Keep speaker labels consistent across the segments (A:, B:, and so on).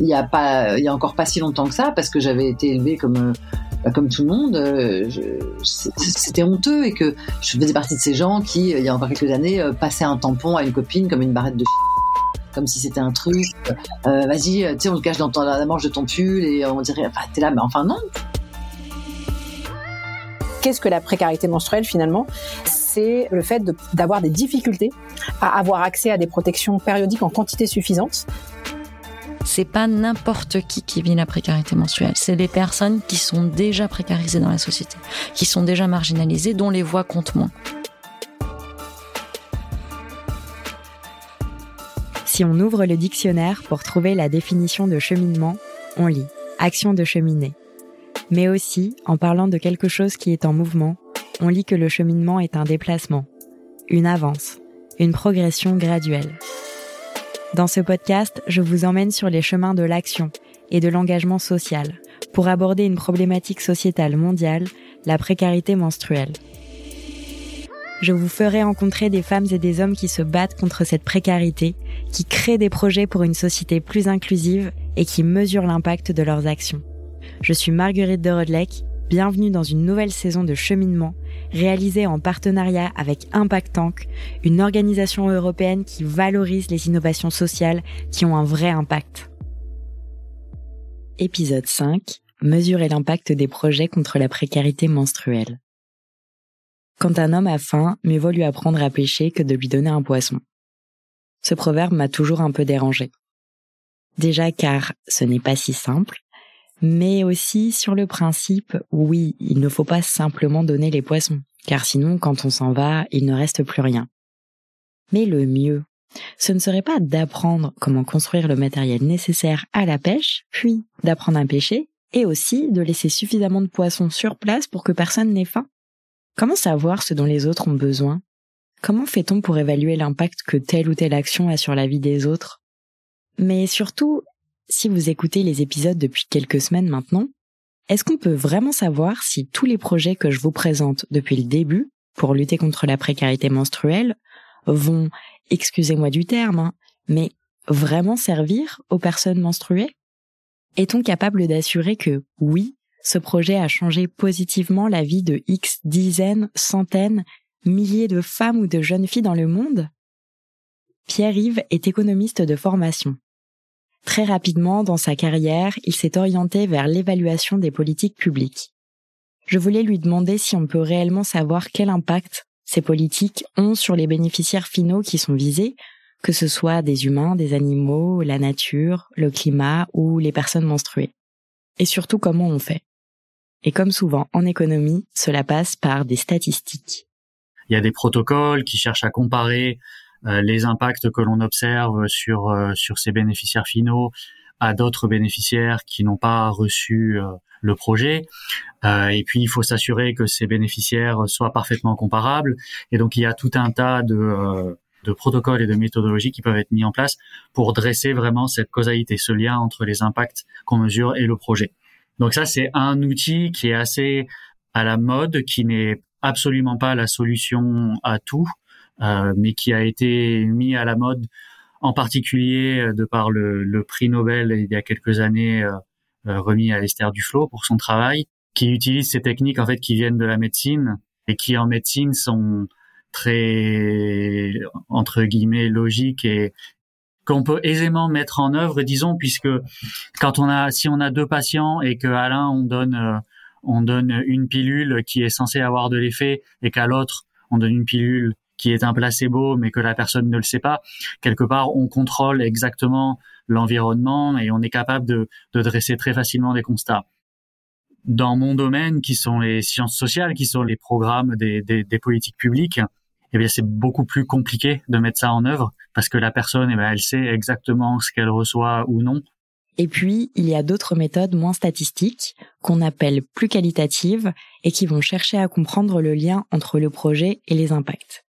A: Il y a pas, il y a encore pas si longtemps que ça, parce que j'avais été élevée comme bah, comme tout le monde, euh, c'était honteux et que je faisais partie de ces gens qui, il y a encore quelques années, euh, passaient un tampon à une copine comme une barrette de comme si c'était un truc. Euh, vas-y, tu on le cache dans la manche de ton pull et on dirait, t'es là, mais enfin non.
B: Qu'est-ce que la précarité menstruelle finalement? C'est le fait d'avoir des difficultés à avoir accès à des protections périodiques en quantité suffisante
C: c'est pas n'importe qui qui vit la précarité menstruelle. C'est des personnes qui sont déjà précarisées dans la société, qui sont déjà marginalisées, dont les voix comptent moins.
D: Si on ouvre le dictionnaire pour trouver la définition de cheminement, on lit action de cheminer. Mais aussi, en parlant de quelque chose qui est en mouvement, on lit que le cheminement est un déplacement, une avance, une progression graduelle. Dans ce podcast, je vous emmène sur les chemins de l'action et de l'engagement social pour aborder une problématique sociétale mondiale, la précarité menstruelle. Je vous ferai rencontrer des femmes et des hommes qui se battent contre cette précarité, qui créent des projets pour une société plus inclusive et qui mesurent l'impact de leurs actions. Je suis Marguerite de Rodelec, bienvenue dans une nouvelle saison de cheminement réalisé en partenariat avec Impact Tank, une organisation européenne qui valorise les innovations sociales qui ont un vrai impact. Épisode 5. Mesurer l'impact des projets contre la précarité menstruelle. Quand un homme a faim, mieux vaut lui apprendre à pêcher que de lui donner un poisson. Ce proverbe m'a toujours un peu dérangé. Déjà car ce n'est pas si simple, mais aussi sur le principe, oui, il ne faut pas simplement donner les poissons, car sinon, quand on s'en va, il ne reste plus rien. Mais le mieux, ce ne serait pas d'apprendre comment construire le matériel nécessaire à la pêche, puis d'apprendre à pêcher, et aussi de laisser suffisamment de poissons sur place pour que personne n'ait faim. Comment savoir ce dont les autres ont besoin? Comment fait-on pour évaluer l'impact que telle ou telle action a sur la vie des autres? Mais surtout, si vous écoutez les épisodes depuis quelques semaines maintenant, est-ce qu'on peut vraiment savoir si tous les projets que je vous présente depuis le début pour lutter contre la précarité menstruelle vont, excusez-moi du terme, hein, mais vraiment servir aux personnes menstruées? Est-on capable d'assurer que oui, ce projet a changé positivement la vie de X dizaines, centaines, milliers de femmes ou de jeunes filles dans le monde? Pierre-Yves est économiste de formation. Très rapidement, dans sa carrière, il s'est orienté vers l'évaluation des politiques publiques. Je voulais lui demander si on peut réellement savoir quel impact ces politiques ont sur les bénéficiaires finaux qui sont visés, que ce soit des humains, des animaux, la nature, le climat ou les personnes menstruées. Et surtout comment on fait? Et comme souvent en économie, cela passe par des statistiques.
E: Il y a des protocoles qui cherchent à comparer les impacts que l'on observe sur euh, sur ces bénéficiaires finaux à d'autres bénéficiaires qui n'ont pas reçu euh, le projet. et puis il faut s'assurer que ces bénéficiaires soient parfaitement comparables. Et donc il y a tout un tas de de protocoles et de méthodologies qui peuvent être mis en place pour dresser vraiment cette causalité, ce lien entre les impacts qu'on mesure et le projet. Donc ça, c'est un outil qui est assez à la mode, qui n'est absolument pas la solution à tout, euh, mais qui a été mis à la mode en particulier euh, de par le, le prix Nobel il y a quelques années euh, remis à Esther Duflo pour son travail, qui utilise ces techniques en fait qui viennent de la médecine et qui en médecine sont très entre guillemets logiques et qu'on peut aisément mettre en œuvre, disons, puisque quand on a, si on a deux patients et qu'à l'un on donne, on donne une pilule qui est censée avoir de l'effet et qu'à l'autre on donne une pilule qui est un placebo, mais que la personne ne le sait pas, quelque part, on contrôle exactement l'environnement et on est capable de, de dresser très facilement des constats. Dans mon domaine, qui sont les sciences sociales, qui sont les programmes des, des, des politiques publiques, eh bien, c'est beaucoup plus compliqué de mettre ça en œuvre parce que la personne, eh bien, elle sait exactement ce qu'elle reçoit ou non.
D: Et puis, il y a d'autres méthodes moins statistiques qu'on appelle plus qualitatives et qui vont chercher à comprendre le lien entre le projet et les impacts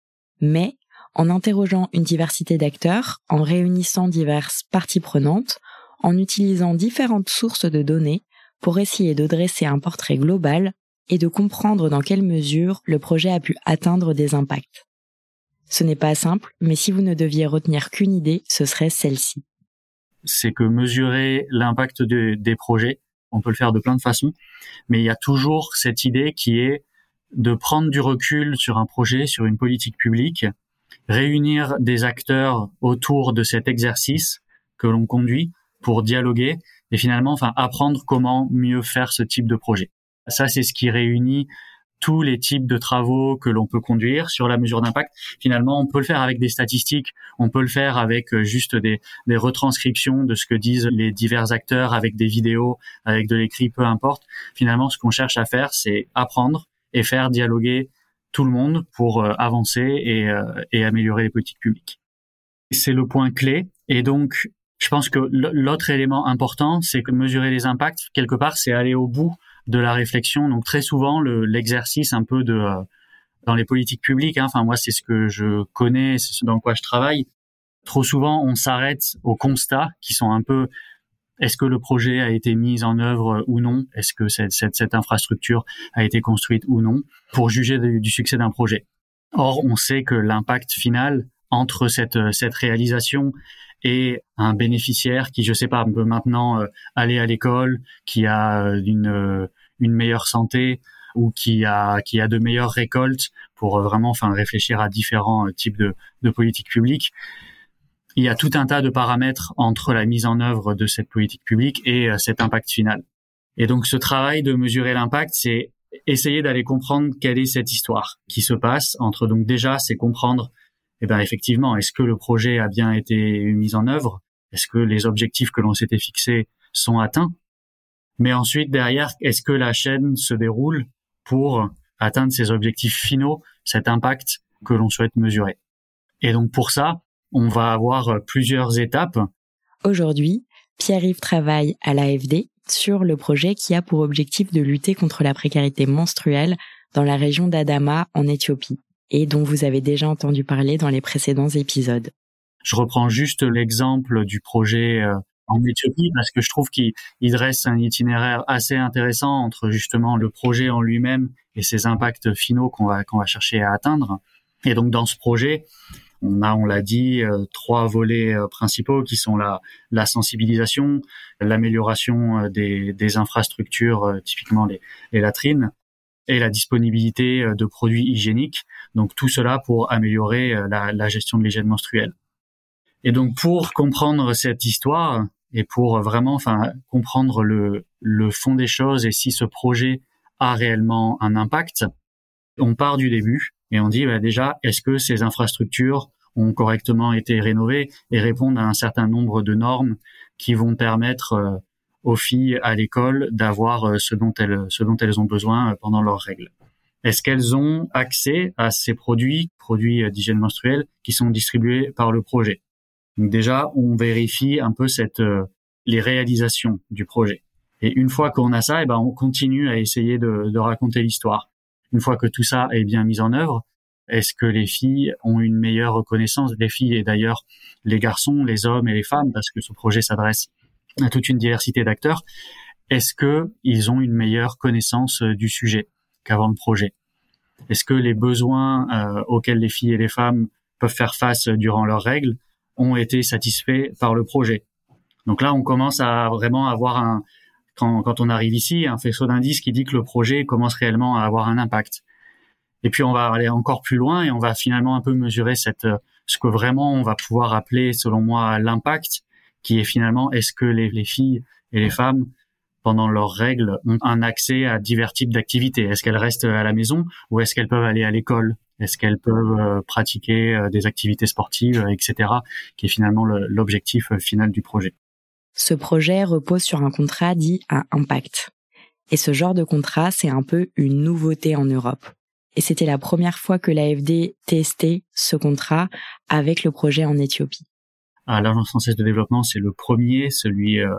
D: mais en interrogeant une diversité d'acteurs, en réunissant diverses parties prenantes, en utilisant différentes sources de données pour essayer de dresser un portrait global et de comprendre dans quelle mesure le projet a pu atteindre des impacts. Ce n'est pas simple, mais si vous ne deviez retenir qu'une idée, ce serait celle-ci.
E: C'est que mesurer l'impact des projets, on peut le faire de plein de façons, mais il y a toujours cette idée qui est de prendre du recul sur un projet, sur une politique publique, réunir des acteurs autour de cet exercice que l'on conduit pour dialoguer et finalement, enfin, apprendre comment mieux faire ce type de projet. Ça, c'est ce qui réunit tous les types de travaux que l'on peut conduire sur la mesure d'impact. Finalement, on peut le faire avec des statistiques, on peut le faire avec euh, juste des, des retranscriptions de ce que disent les divers acteurs, avec des vidéos, avec de l'écrit, peu importe. Finalement, ce qu'on cherche à faire, c'est apprendre et faire dialoguer tout le monde pour euh, avancer et, euh, et améliorer les politiques publiques. C'est le point clé. Et donc, je pense que l'autre élément important, c'est que mesurer les impacts, quelque part, c'est aller au bout de la réflexion. Donc très souvent, l'exercice un peu de euh, dans les politiques publiques. Hein, enfin moi, c'est ce que je connais, c'est ce dans quoi je travaille. Trop souvent, on s'arrête aux constats qui sont un peu est-ce que le projet a été mis en œuvre ou non? Est-ce que cette, cette, cette, infrastructure a été construite ou non? Pour juger du succès d'un projet. Or, on sait que l'impact final entre cette, cette réalisation et un bénéficiaire qui, je sais pas, peut maintenant euh, aller à l'école, qui a euh, une, euh, une meilleure santé ou qui a qui a de meilleures récoltes pour vraiment enfin réfléchir à différents types de, de politiques publiques. Il y a tout un tas de paramètres entre la mise en œuvre de cette politique publique et cet impact final. Et donc ce travail de mesurer l'impact, c'est essayer d'aller comprendre quelle est cette histoire qui se passe entre donc déjà c'est comprendre eh ben effectivement, est-ce que le projet a bien été mis en œuvre? Est-ce que les objectifs que l'on s'était fixés sont atteints? Mais ensuite, derrière, est-ce que la chaîne se déroule pour atteindre ces objectifs finaux, cet impact que l'on souhaite mesurer? Et donc pour ça, on va avoir plusieurs étapes.
D: Aujourd'hui, Pierre-Yves travaille à l'AFD sur le projet qui a pour objectif de lutter contre la précarité menstruelle dans la région d'Adama en Éthiopie et dont vous avez déjà entendu parler dans les précédents épisodes.
E: Je reprends juste l'exemple du projet euh, en Éthiopie parce que je trouve qu'il dresse un itinéraire assez intéressant entre justement le projet en lui-même et ses impacts finaux qu'on va qu'on va chercher à atteindre. Et donc dans ce projet, on a, on l'a dit, euh, trois volets euh, principaux qui sont la, la sensibilisation, l'amélioration des, des infrastructures, typiquement les, les latrines, et la disponibilité euh, de produits hygiéniques. Donc tout cela pour améliorer euh, la, la gestion de l'hygiène menstruelle. Et donc pour comprendre cette histoire et pour vraiment enfin comprendre le, le fond des choses et si ce projet a réellement un impact, on part du début et on dit bah, déjà est-ce que ces infrastructures ont correctement été rénovées et répondent à un certain nombre de normes qui vont permettre euh, aux filles à l'école d'avoir euh, ce dont elles ce dont elles ont besoin euh, pendant leurs règles? Est-ce qu'elles ont accès à ces produits, produits d'hygiène menstruelle, qui sont distribués par le projet? Donc déjà, on vérifie un peu cette les réalisations du projet. Et une fois qu'on a ça, eh ben on continue à essayer de, de raconter l'histoire. Une fois que tout ça est bien mis en œuvre, est-ce que les filles ont une meilleure reconnaissance? Les filles et d'ailleurs les garçons, les hommes et les femmes, parce que ce projet s'adresse à toute une diversité d'acteurs, est-ce que ils ont une meilleure connaissance euh, du sujet qu'avant le projet? Est-ce que les besoins euh, auxquels les filles et les femmes peuvent faire face durant leurs règles ont été satisfaits par le projet? Donc là, on commence à vraiment avoir un quand, quand on arrive ici, un faisceau d'indices qui dit que le projet commence réellement à avoir un impact. Et puis on va aller encore plus loin et on va finalement un peu mesurer cette ce que vraiment on va pouvoir appeler, selon moi, l'impact qui est finalement est-ce que les, les, filles et les femmes pendant leurs règles ont un accès à divers types d'activités? Est-ce qu'elles restent à la maison ou est-ce qu'elles peuvent aller à l'école? Est-ce qu'elles peuvent euh, pratiquer euh, des activités sportives, euh, etc. Qui est finalement l'objectif final du projet?
D: Ce projet repose sur un contrat dit à impact. Et ce genre de contrat, c'est un peu une nouveauté en Europe. Et c'était la première fois que l'AFD testait ce contrat avec le projet en Éthiopie
E: à l'Agence française de développement, c'est le premier, celui euh,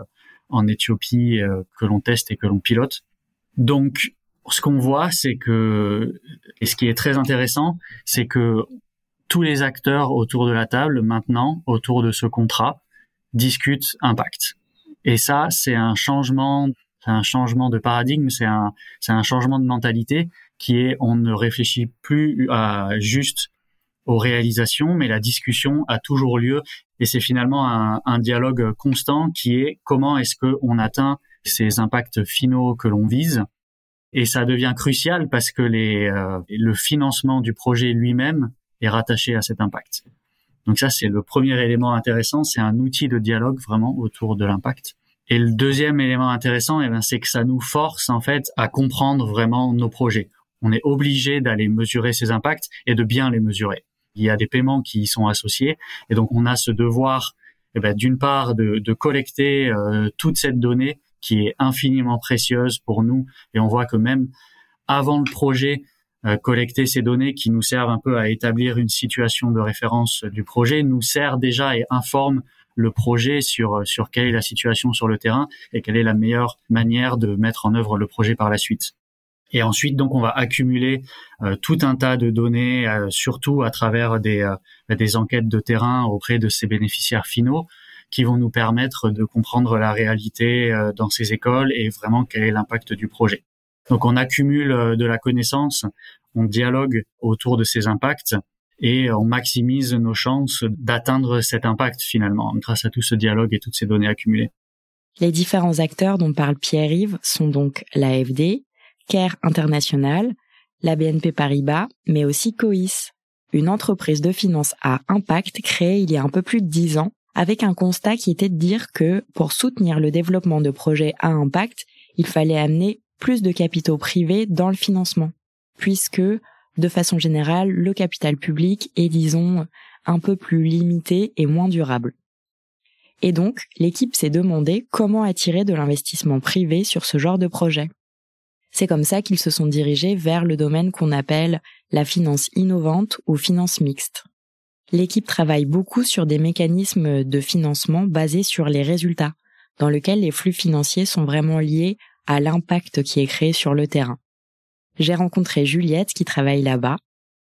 E: en Éthiopie euh, que l'on teste et que l'on pilote. Donc, ce qu'on voit, c'est que, et ce qui est très intéressant, c'est que tous les acteurs autour de la table, maintenant, autour de ce contrat, discutent impact. Et ça, c'est un changement, un changement de paradigme, c'est un, c'est un changement de mentalité qui est, on ne réfléchit plus à juste aux réalisations, mais la discussion a toujours lieu et c'est finalement un, un, dialogue constant qui est comment est-ce qu'on atteint ces impacts finaux que l'on vise. Et ça devient crucial parce que les, euh, le financement du projet lui-même est rattaché à cet impact. Donc ça, c'est le premier élément intéressant. C'est un outil de dialogue vraiment autour de l'impact. Et le deuxième élément intéressant, eh ben, c'est que ça nous force en fait à comprendre vraiment nos projets. On est obligé d'aller mesurer ces impacts et de bien les mesurer. Il y a des paiements qui y sont associés et donc on a ce devoir, eh ben, d'une part, de, de collecter euh, toute cette donnée qui est infiniment précieuse pour nous et on voit que même avant le projet, collecter ces données qui nous servent un peu à établir une situation de référence du projet nous sert déjà et informe le projet sur sur quelle est la situation sur le terrain et quelle est la meilleure manière de mettre en œuvre le projet par la suite. Et ensuite, donc, on va accumuler euh, tout un tas de données, euh, surtout à travers des, euh, des enquêtes de terrain auprès de ces bénéficiaires finaux, qui vont nous permettre de comprendre la réalité dans ces écoles et vraiment quel est l'impact du projet. Donc, on accumule de la connaissance, on dialogue autour de ces impacts et on maximise nos chances d'atteindre cet impact finalement grâce à tout ce dialogue et toutes ces données accumulées.
D: Les différents acteurs dont parle Pierre-Yves sont donc l'AFD, CARE International, la BNP Paribas, mais aussi COIS, une entreprise de finance à impact créée il y a un peu plus de dix ans avec un constat qui était de dire que pour soutenir le développement de projets à impact, il fallait amener plus de capitaux privés dans le financement, puisque de façon générale, le capital public est, disons, un peu plus limité et moins durable. Et donc, l'équipe s'est demandé comment attirer de l'investissement privé sur ce genre de projet. C'est comme ça qu'ils se sont dirigés vers le domaine qu'on appelle la finance innovante ou finance mixte. L'équipe travaille beaucoup sur des mécanismes de financement basés sur les résultats, dans lesquels les flux financiers sont vraiment liés à l'impact qui est créé sur le terrain j'ai rencontré Juliette qui travaille là-bas.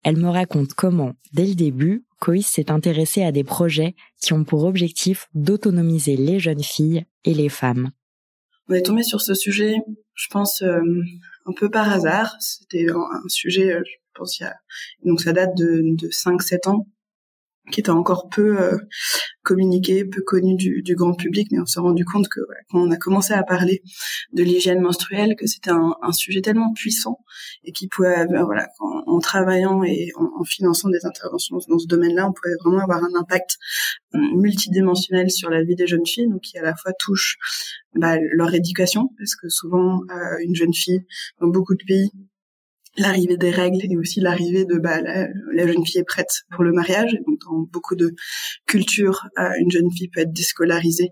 D: Elle me raconte comment, dès le début, Coïs s'est intéressé à des projets qui ont pour objectif d'autonomiser les jeunes filles et les femmes.
F: On est tombé sur ce sujet, je pense, euh, un peu par hasard. C'était un, sujet, euh, je pense, il y a... donc ça date de, de 5-7 ans qui était encore peu euh, communiqué, peu connu du, grand public, mais on s'est rendu compte que quand on a commencé à parler de l'hygiène menstruelle, que c'était un, sujet tellement puissant et qui pouvait, voilà, en, en, travaillant et en, finançant des interventions dans ce domaine-là, on pouvait vraiment avoir un impact euh, multidimensionnel sur la vie des jeunes filles, donc qui à la fois touche bah, leur éducation, parce que souvent euh, une jeune fille dans beaucoup de pays l'arrivée des règles et aussi l'arrivée de bah, la, jeune fille est prête pour le mariage. Donc, dans beaucoup de cultures, euh, une jeune fille peut être déscolarisée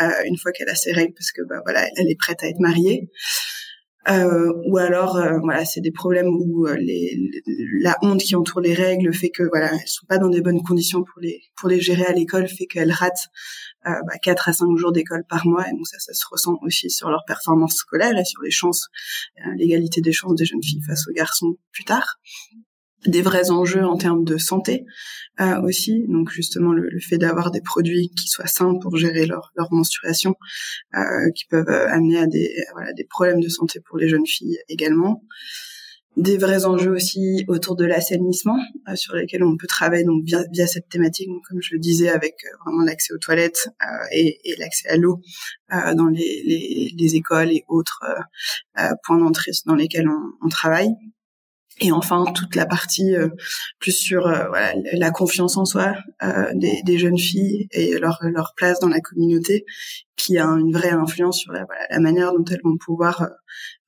F: euh, une fois qu'elle a ses règles parce que bah, voilà, elle est prête à être mariée. Euh, ou alors voilà c'est des problèmes où les, la honte qui entoure les règles fait que voilà elles sont pas dans des bonnes conditions pour les pour les gérer à l'école fait qu'elles ratent euh, bah, 4 à 5 jours d'école par mois et donc ça ça se ressent aussi sur leur performance scolaire et sur les chances l'égalité des chances des jeunes filles face aux garçons plus tard des vrais enjeux en termes de santé euh, aussi. Donc justement le, fait d'avoir des produits qui soient sains pour gérer leur, leur menstruation, euh, qui peuvent amener à des, voilà, des problèmes de santé pour les jeunes filles également. Des vrais enjeux aussi autour de l'assainissement euh, sur lesquels on peut travailler donc via, cette thématique, comme je le disais, avec euh, vraiment l'accès aux toilettes euh, et, l'accès à l'eau dans les, les, les, écoles et autres points d'entrée dans lesquels on travaille et enfin toute la partie euh, plus sur euh, voilà, la confiance en soi euh, des, des, jeunes filles et leur, leur place dans la communauté qui a une vraie influence sur la, voilà, la manière dont elles vont pouvoir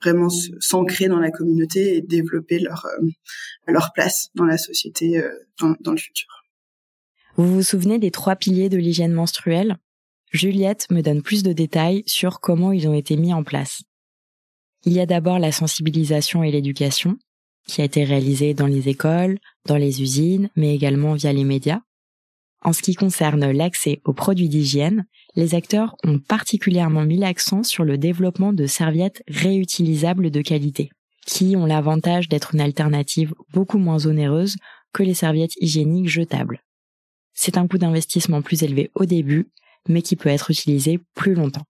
F: vraiment s'ancrer dans la communauté et développer leur leur place dans la société dans, dans le futur.
D: Vous vous souvenez des trois piliers de l'hygiène menstruelle? Juliette me donne plus de détails sur comment ils ont été mis en place. Il y a d'abord la sensibilisation et l'éducation, qui a été réalisé dans les écoles, dans les usines, mais également via les médias. En ce qui concerne l'accès aux produits d'hygiène, les acteurs ont particulièrement mis l'accent sur le développement de serviettes réutilisables de qualité, qui ont l'avantage d'être une alternative beaucoup moins onéreuse que les serviettes hygiéniques jetables. C'est un coût d'investissement plus élevé au début, mais qui peut être utilisé plus longtemps.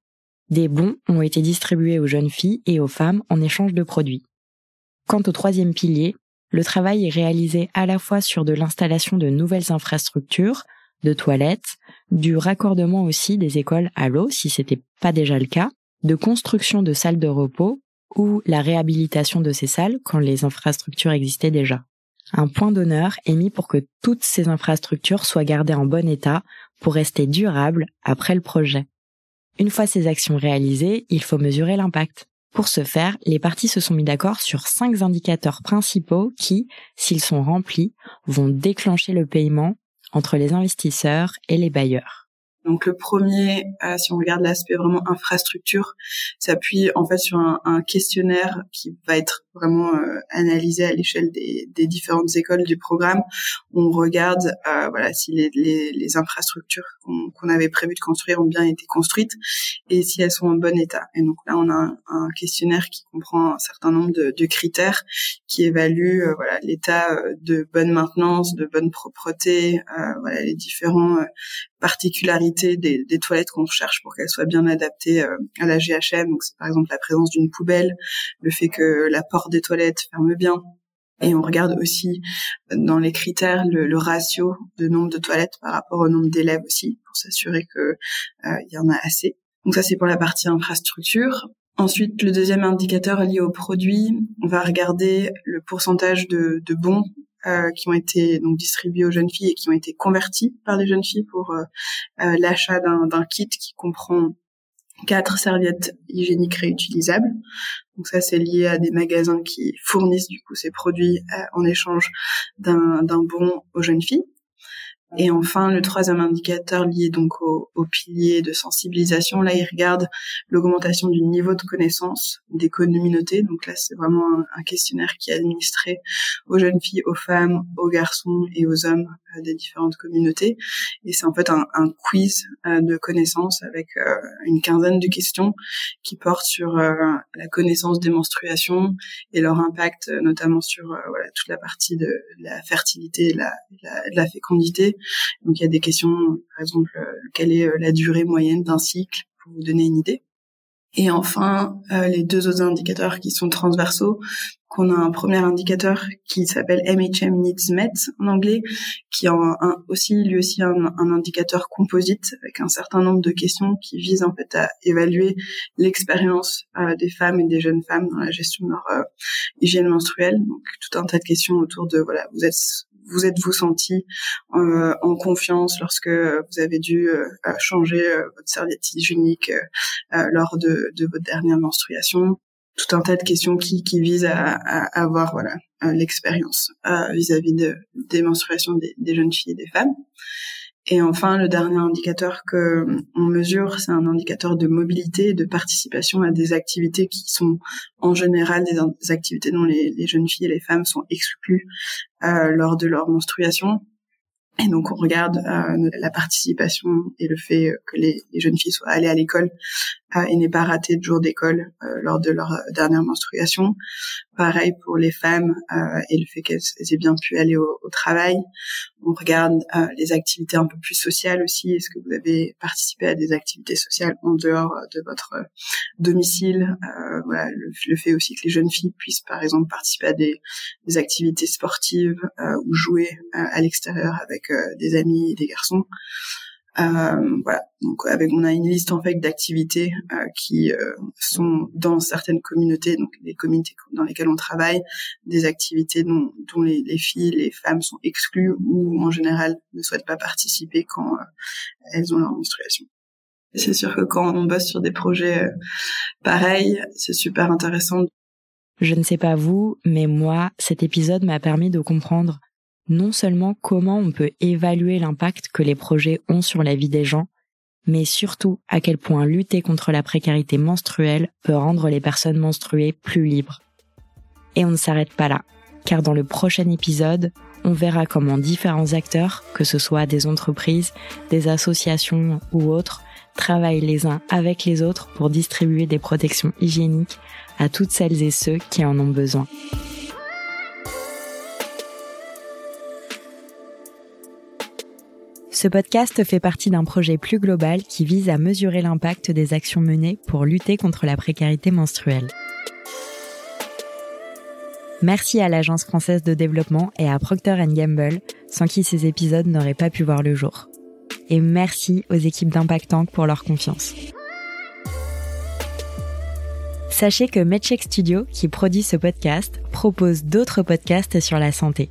D: Des bons ont été distribués aux jeunes filles et aux femmes en échange de produits. Quant au troisième pilier, le travail est réalisé à la fois sur de l'installation de nouvelles infrastructures, de toilettes, du raccordement aussi des écoles à l'eau si c'était pas déjà le cas, de construction de salles de repos ou la réhabilitation de ces salles quand les infrastructures existaient déjà. Un point d'honneur est mis pour que toutes ces infrastructures soient gardées en bon état pour rester durables après le projet. Une fois ces actions réalisées, il faut mesurer l'impact. Pour ce faire, les parties se sont mis d'accord sur cinq indicateurs principaux qui, s'ils sont remplis, vont déclencher le paiement entre les investisseurs et les bailleurs.
F: Donc le premier, euh, si on regarde l'aspect vraiment infrastructure, s'appuie en fait sur un, un, questionnaire qui va être vraiment euh, analysé à l'échelle des, des, différentes écoles du programme. On regarde euh, voilà si les, les, les infrastructures qu'on avait prévu de construire ont bien été construites et si elles sont en bon état. Et donc là, on a un, un questionnaire qui comprend un certain nombre de, de critères qui évaluent voilà l'état de bonne maintenance, de bonne propreté, voilà les différents particularités des, des toilettes qu'on recherche pour qu'elles soient bien adaptées euh, à la GHM. Donc, c'est par exemple la présence d'une poubelle, le fait que la porte des toilettes ferme bien. Et on regarde aussi euh, dans les critères le, ratio de nombre de toilettes par rapport au nombre d'élèves aussi, pour s'assurer que euh, il y en a assez. Donc ça, c'est pour la partie infrastructure. Ensuite, le deuxième indicateur lié au produit, on va regarder le pourcentage de, bons euh, qui ont été donc distribués aux jeunes filles et qui ont été convertis par les jeunes filles pour l'achat d'un kit qui comprend quatre serviettes hygiéniques réutilisables. Donc ça, c'est lié à des magasins qui fournissent du coup ces produits en échange d'un bon aux jeunes filles. Et enfin, le troisième indicateur lié donc au, au pilier de sensibilisation, là, il regarde l'augmentation du niveau de connaissance des communautés. Donc là, c'est vraiment un, questionnaire qui est administré aux jeunes filles, aux femmes, aux garçons et aux hommes euh, des différentes communautés. Et c'est en fait un, un quiz euh, de connaissances avec euh, une quinzaine de questions qui portent sur la connaissance des menstruations et leur impact, notamment sur voilà, toute la partie de la fertilité, la, la, de la fécondité donc il y a des questions, par exemple, euh, quelle est euh, la durée moyenne d'un cycle, pour vous donner une idée. Et enfin, euh, les deux autres indicateurs qui sont transversaux, qu'on a un premier indicateur qui s'appelle MHM Needs Met en anglais, qui est un, aussi lui aussi un, indicateur composite avec un certain nombre de questions qui visent en fait à évaluer l'expérience des femmes et des jeunes femmes dans la gestion de leur hygiène menstruelle. Donc tout un tas de questions autour de voilà, vous êtes vous êtes-vous senti euh, en confiance lorsque vous avez dû euh, changer euh, votre serviette hygiénique lors de, de, votre dernière menstruation? Tout un tas de questions qui, qui visent à, à avoir voilà l'expérience vis-à-vis de, des menstruations des, des, jeunes filles et des femmes. Et enfin, le dernier indicateur que on mesure, c'est un indicateur de mobilité, de participation à des activités qui sont en général des, activités dont les, jeunes filles et les femmes sont exclues euh, lors de leur menstruation. Et donc on regarde euh, la participation et le fait que les, jeunes filles soient allées à l'école et n'aient pas raté de jour d'école euh, lors de leur dernière menstruation. Pareil pour les femmes euh, et le fait qu'elles aient bien pu aller au, au travail. On regarde les activités un peu plus sociales aussi. Est-ce que vous avez participé à des activités sociales en dehors de votre domicile? Voilà, le, fait aussi que les jeunes filles puissent par exemple participer à des, des activités sportives ou jouer à l'extérieur avec euh, des amis et des garçons. Euh, voilà. Donc avec on a une liste en fait d'activités euh, qui sont dans certaines communautés, donc les communautés dans lesquelles on travaille, des activités dont, dont les, les, filles, les femmes sont exclues ou en général ne souhaitent pas participer quand elles ont leur menstruation. C'est sûr que quand on bosse sur des projets pareils, c'est super intéressant.
D: Je ne sais pas vous, mais moi, cet épisode m'a permis de comprendre non seulement comment on peut évaluer l'impact que les projets ont sur la vie des gens, mais surtout à quel point lutter contre la précarité menstruelle peut rendre les personnes menstruées plus libres. Et on ne s'arrête pas là, car dans le prochain épisode, on verra comment différents acteurs, que ce soit des entreprises, des associations ou autres, travaillent les uns avec les autres pour distribuer des protections hygiéniques à toutes celles et ceux qui en ont besoin. Ce podcast fait partie d'un projet plus global qui vise à mesurer l'impact des actions menées pour lutter contre la précarité menstruelle. Merci à l'Agence française de développement et à Procter Gamble, sans qui ces épisodes n'auraient pas pu voir le jour. Et merci aux équipes d'Impact Tank pour leur confiance. Sachez que MedCheck Studio, qui produit ce podcast, propose d'autres podcasts sur la santé.